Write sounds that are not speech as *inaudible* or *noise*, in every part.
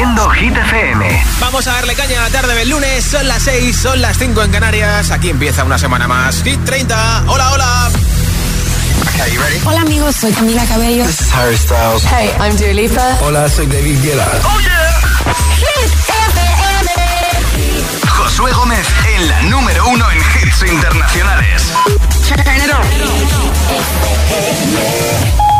haciendo Hit FM. Vamos a darle caña a la tarde del lunes. Son las 6, son las 5 en Canarias. Aquí empieza una semana más. Hit 30. Hola, hola. Okay, you ready? Hola amigos, soy Camila Cabello. This is Harry Styles. Hey, I'm Dua Lipa. Hola, soy David Guetta. Oh yeah. Hit FM. Josué Gómez en la número uno en hits internacionales.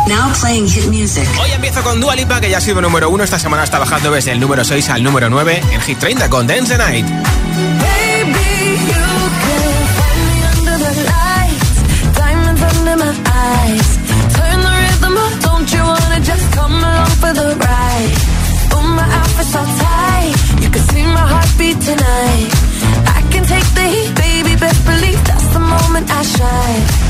Now playing hit music. Hoy empiezo con Dua Lipa, que ya ha sido número uno. Esta semana está bajando desde el número 6 al número 9 en Hit 30 con Dance the Night. Baby, you can find me under the lights, diamonds under my eyes. Turn the rhythm up, don't you wanna just come along for the ride? Oh, my outfit's all tight, you can see my heartbeat tonight. I can take the heat, baby, best believe that's the moment I shine.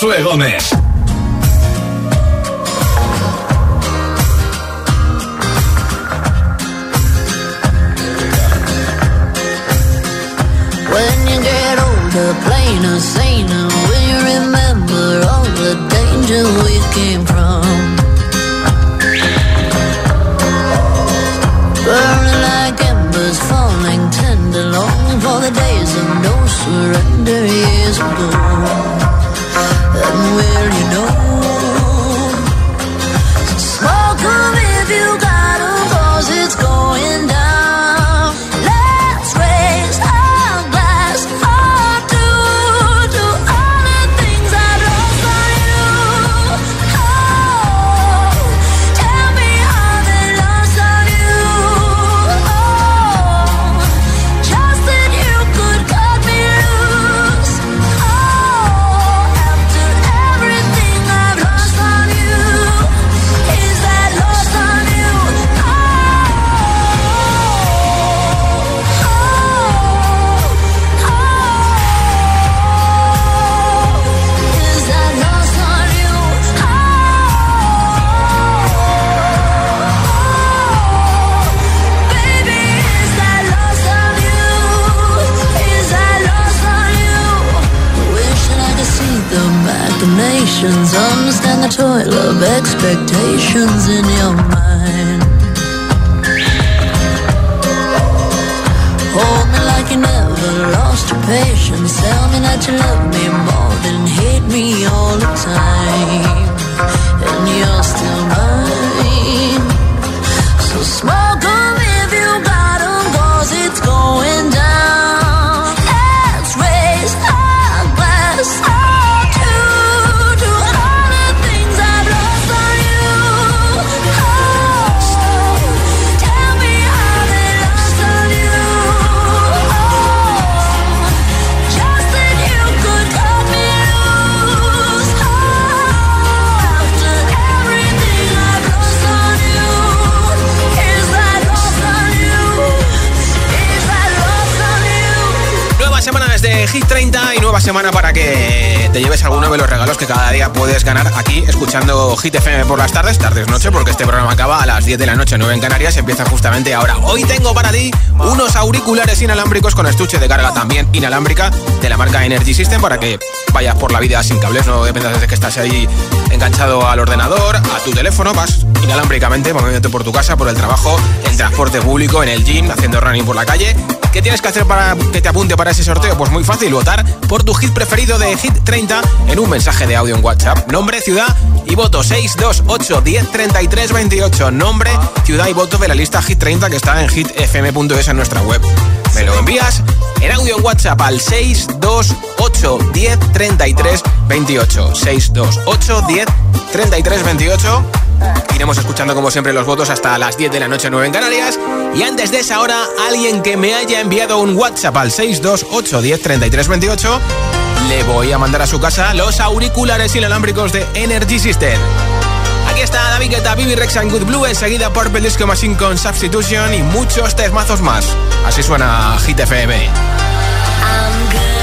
Josué Gómez. Semana para que te lleves alguno de los regalos que cada día puedes ganar aquí escuchando Hit FM por las tardes, tardes noche, porque este programa acaba a las 10 de la noche, 9 en Canarias, empieza justamente ahora. Hoy tengo para ti unos auriculares inalámbricos con estuche de carga también inalámbrica de la marca Energy System para que vayas por la vida sin cables, no dependas de que estás ahí enganchado al ordenador, a tu teléfono, vas inalámbricamente moviéndote por tu casa, por el trabajo, en transporte público, en el gym, haciendo running por la calle. ¿Qué tienes que hacer para que te apunte para ese sorteo? Pues muy fácil, votar por tu hit preferido de Hit 30 en un mensaje de audio en WhatsApp. Nombre, ciudad y voto 628 10 33 28. Nombre, ciudad y voto de la lista Hit 30 que está en hitfm.es en nuestra web. Me lo envías en audio en WhatsApp al 628 10 33 28. 628 10 33 28. Iremos escuchando como siempre los votos hasta las 10 de la noche 9 en Canarias. Y antes de esa hora, alguien que me haya enviado un WhatsApp al 628 10 33 28, le voy a mandar a su casa los auriculares inalámbricos de Energy System. Aquí está David Guetta, Bibi Rex and Good Blue, enseguida Purple Disco Machine con Substitution y muchos temazos más. Así suena Hit FM. I'm good,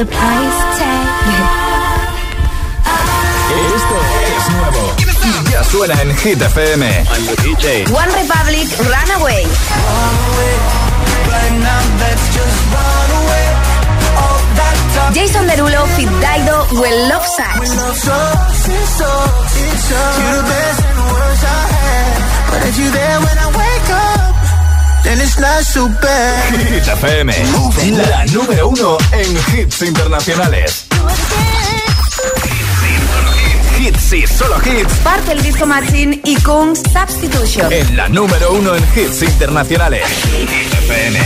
the price tag. Esto es nuevo. Ya suena en Hit FM. The DJ. One Republic Runaway. Jason Derulo, Fit Will Love Sacks then it's not so. Hit FM, la número uno en hits internacionales. Hits y solo hits. Parte el disco Machine y con Substitution. En la número uno en hits internacionales. Hit FM.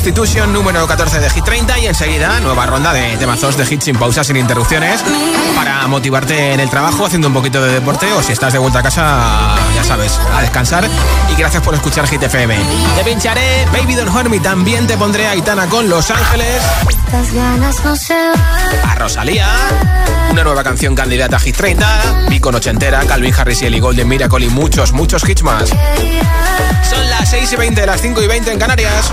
Substitution número 14 de Hit 30 y enseguida nueva ronda de temazos de hits sin pausas, sin interrupciones para motivarte en el trabajo haciendo un poquito de deporte o si estás de vuelta a casa, ya sabes, a descansar y gracias por escuchar Hit FM. Te pincharé Baby Don't Hurt Me, también te pondré a Itana con Los Ángeles. A Rosalía, una nueva canción candidata a Hit 30, Beacon ochentera, Calvin Harris y Ellie Golden Miracle y muchos, muchos hits más. Son las 6 y 20, las 5 y 20 en Canarias.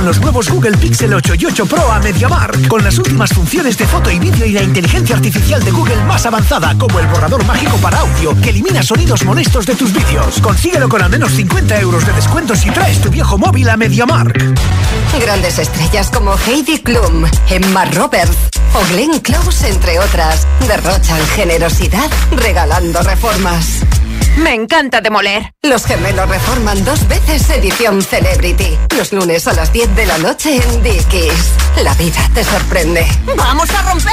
Los nuevos Google Pixel 8 y 8 Pro a MediaMark con las últimas funciones de foto y vídeo y la inteligencia artificial de Google más avanzada, como el borrador mágico para audio que elimina sonidos molestos de tus vídeos. Consíguelo con al menos 50 euros de descuento si traes tu viejo móvil a MediaMark. Grandes estrellas como Heidi Klum, Emma Roberts o Glenn Close, entre otras, derrochan generosidad regalando reformas. Me encanta demoler. Los gemelos reforman dos veces edición Celebrity. Los lunes a las 10 de la noche en Dickies. La vida te sorprende. ¡Vamos a romper!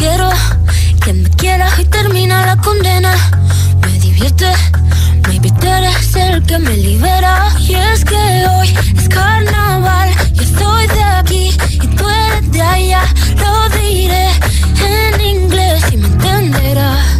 quiero. Que me quiera y termina la condena. Me divierte, maybe tú eres el que me libera. Y es que hoy es carnaval. Yo estoy de aquí y tú eres de allá. Lo diré en inglés y me entenderás.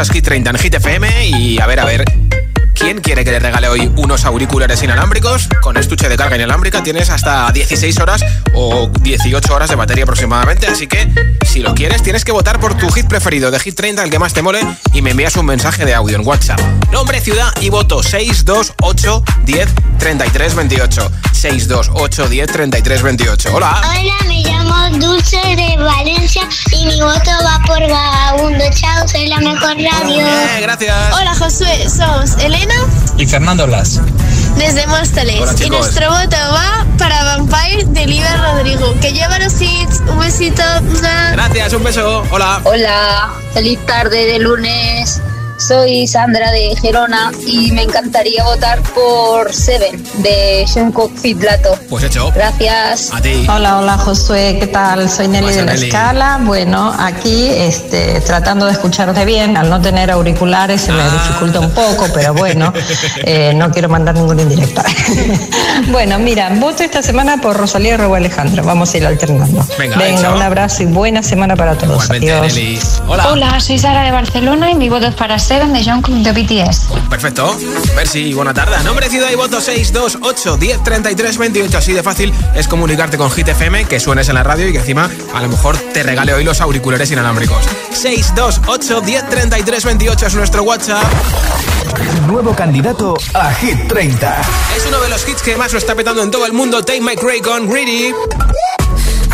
escuchas Hit 30 en Hit FM y a ver, a ver, ¿quién quiere que le regale hoy unos auriculares inalámbricos? con estuche de carga inalámbrica tienes hasta 16 horas o 18 horas de batería aproximadamente. Así que si lo quieres, tienes que votar por tu hit preferido de Hit 30, el que más te mole, y me envías un mensaje de audio en WhatsApp. Nombre, ciudad y voto 628 10 33 28. 628 10 33 28. Hola. Hola, me llamo Dulce de Valencia y mi voto va por Vagabundo. Chao, soy la mejor radio. Gracias. Hola, Josué. Somos Elena y Fernando Blas desde Móstoles Hola, y nuestro voto va para Vampire de Liber Rodrigo. Que lleva los hits. Un besito. Gracias, un beso. Hola. Hola, feliz tarde de lunes. Soy Sandra de Gerona y me encantaría votar por Seven de Jungkook Fitlato. Pues hecho. Gracias. A ti. Hola, hola Josué, ¿qué tal? Soy Nelly de la Nelly? Escala. Bueno, aquí este, tratando de escucharte bien, al no tener auriculares se me Ah. dificulta un poco, pero bueno, *laughs* eh, no quiero mandar ninguna indirecta. *laughs* bueno, mira, voto esta semana por Rosalía y Raúl Alejandro. Vamos a ir alternando. Venga, hecho. un abrazo y buena semana para todos. Adiós. Nelly. Hola. soy Sara de Barcelona y mi voto es para Seven de Jungkook de BTS. Perfecto. Merci, buena tarde. Nombre, ciudad y voto 628 10 33 28. Así de fácil es comunicarte con Hit FM, que suenes en la radio y que encima a lo mejor te regale hoy los auriculares inalámbricos. 628 10 33 28 es nuestro WhatsApp. Nuevo candidato a Hit 30. Es uno de los hits que más lo está petando en todo el mundo. Take My Cray con Greedy.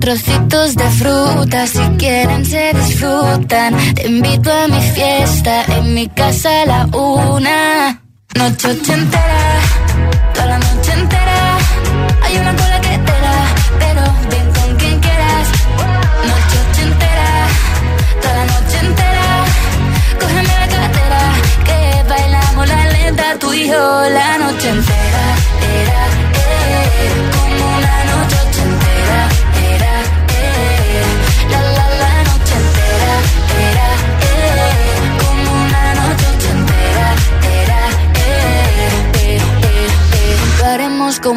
trocitos de fruta, si quieren se disfrutan. Te invito a mi fiesta, en mi casa a la una. Noche ochentera, toda la noche entera. Hay una cola que te da, pero ven con quien quieras. Noche ochentera, toda la noche entera. Cógeme la cartera, que bailamos la lenta Tú y yo la noche entera,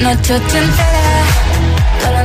Noche ochentera, toda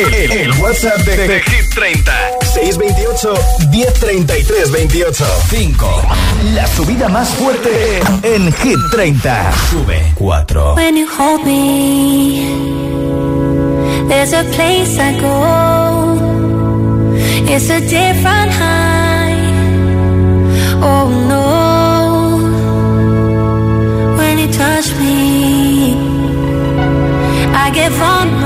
El, WhatsApp de, de, Hit 30. 628 1033 28. 5. La subida más fuerte en Hit 30. Sube 4. When you hold me, there's a place I go. It's a different high. Oh no. When you touch me, I get vulnerable.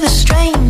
the strain.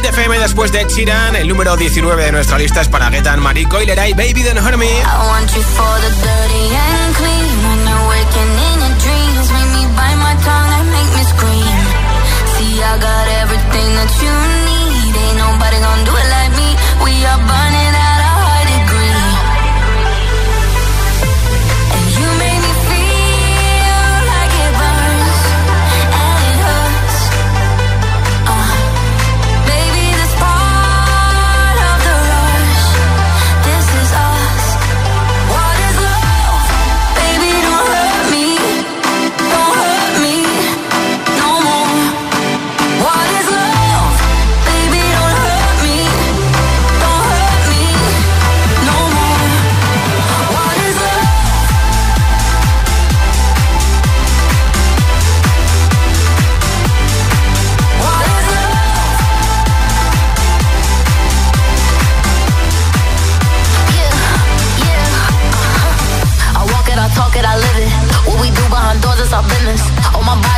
Hit 30 en Hit FM después de Ed Sheeran. El número 19 de nuestra lista es para Getan Marico y Leray Baby Don't Hurt Me. I want you for the dirty and clean.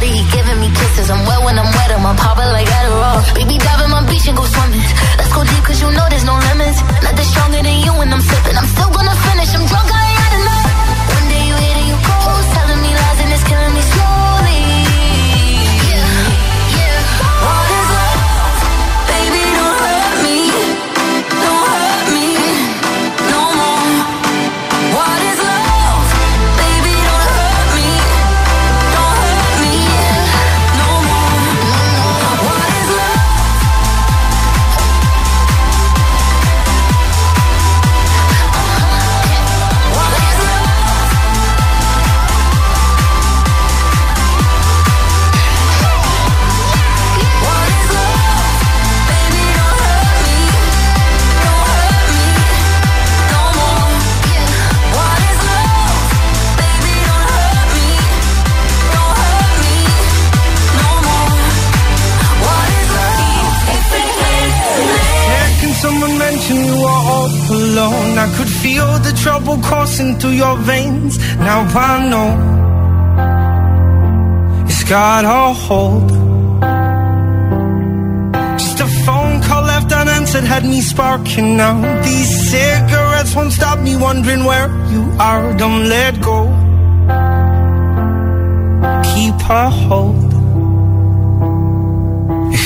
Body, he coursing through your veins. Now I know it's got a hold. Just a phone call left unanswered had me sparking now. These cigarettes won't stop me wondering where you are. Don't let go. Keep a hold.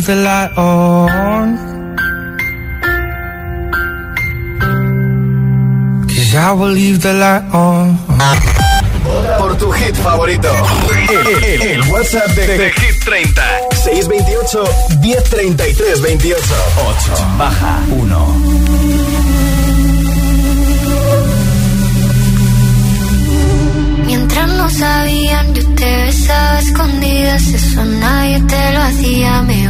leave the light on. Cause I will leave the light on. Por tu hit favorito, el, el, el WhatsApp de, de, de Hit 30 628 1033 28 8 baja 1 Mientras no sabían, yo te besaba escondidas, eso nadie te lo hacía, me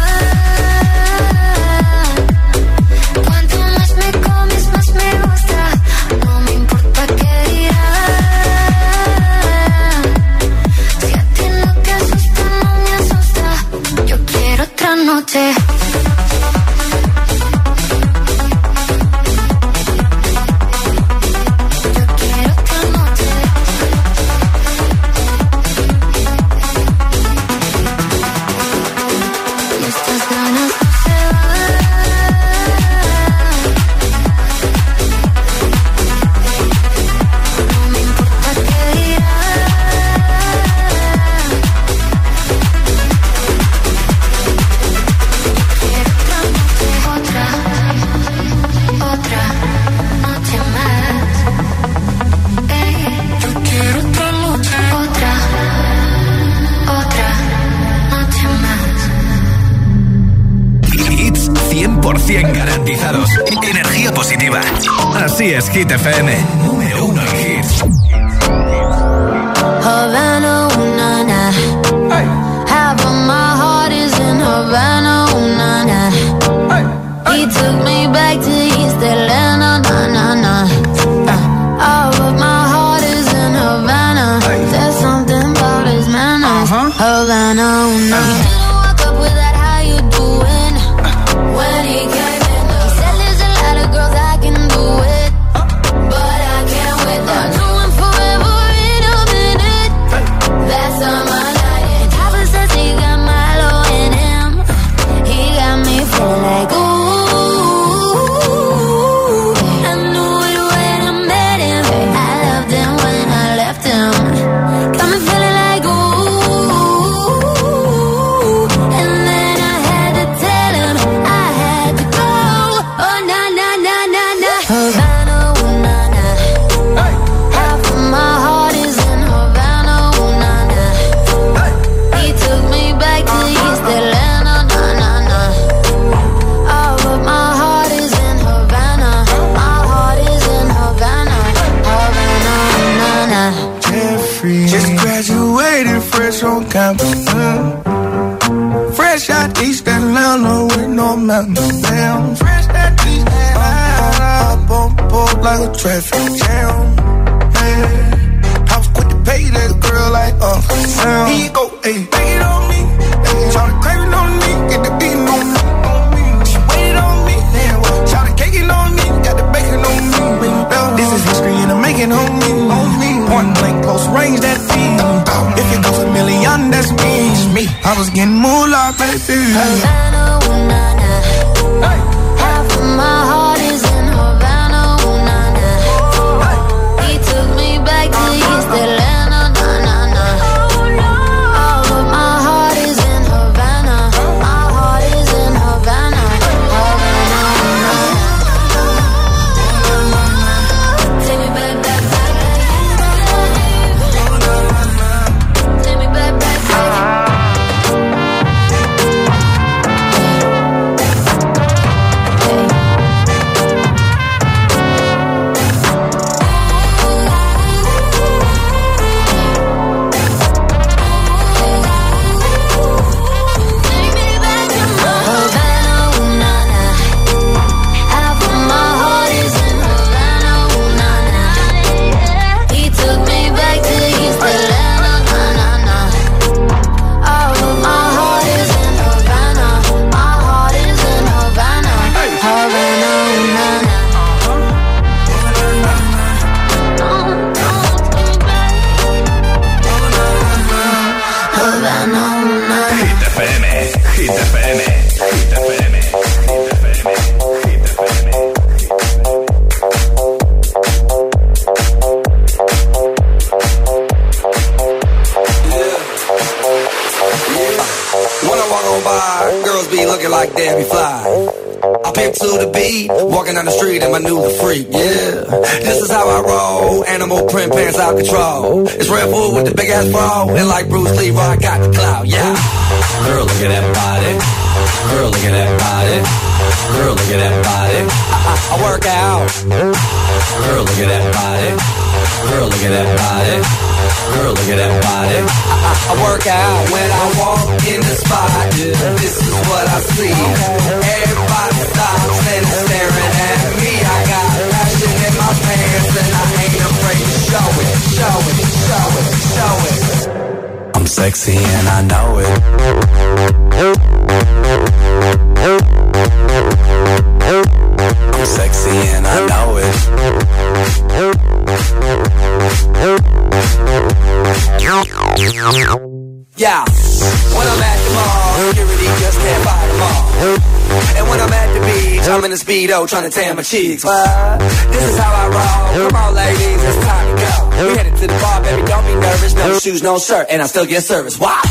Speedo trying to tan my cheeks. What? This is how I roll. Come on, ladies, it's time to go. We headed to the bar, baby, don't be nervous. No shoes, no shirt, and I still get service. Watch.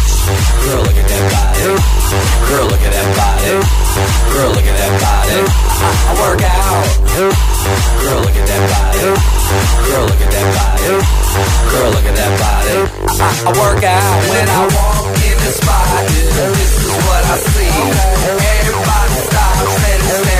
Girl, look at that body. Girl, look at that body. Girl, look at that body. I, I work out. Girl, look at that body. Girl, look at that body. Girl, look at that body. I, I, I work out when I walk in the spot. This is what I see. Everybody stops and is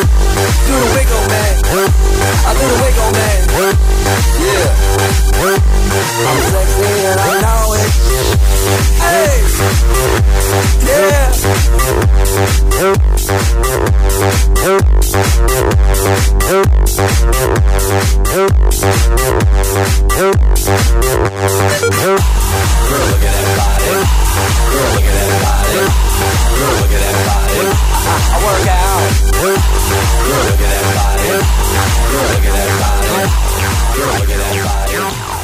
Do the wiggle, man. I do the wiggle, man. Yeah. I'm sexy and I know it. Hey. Yeah. Girl, look at that body. Girl, look at that body. Girl, look at that body. I work out. Look at that body. Look at that body. Look at that body.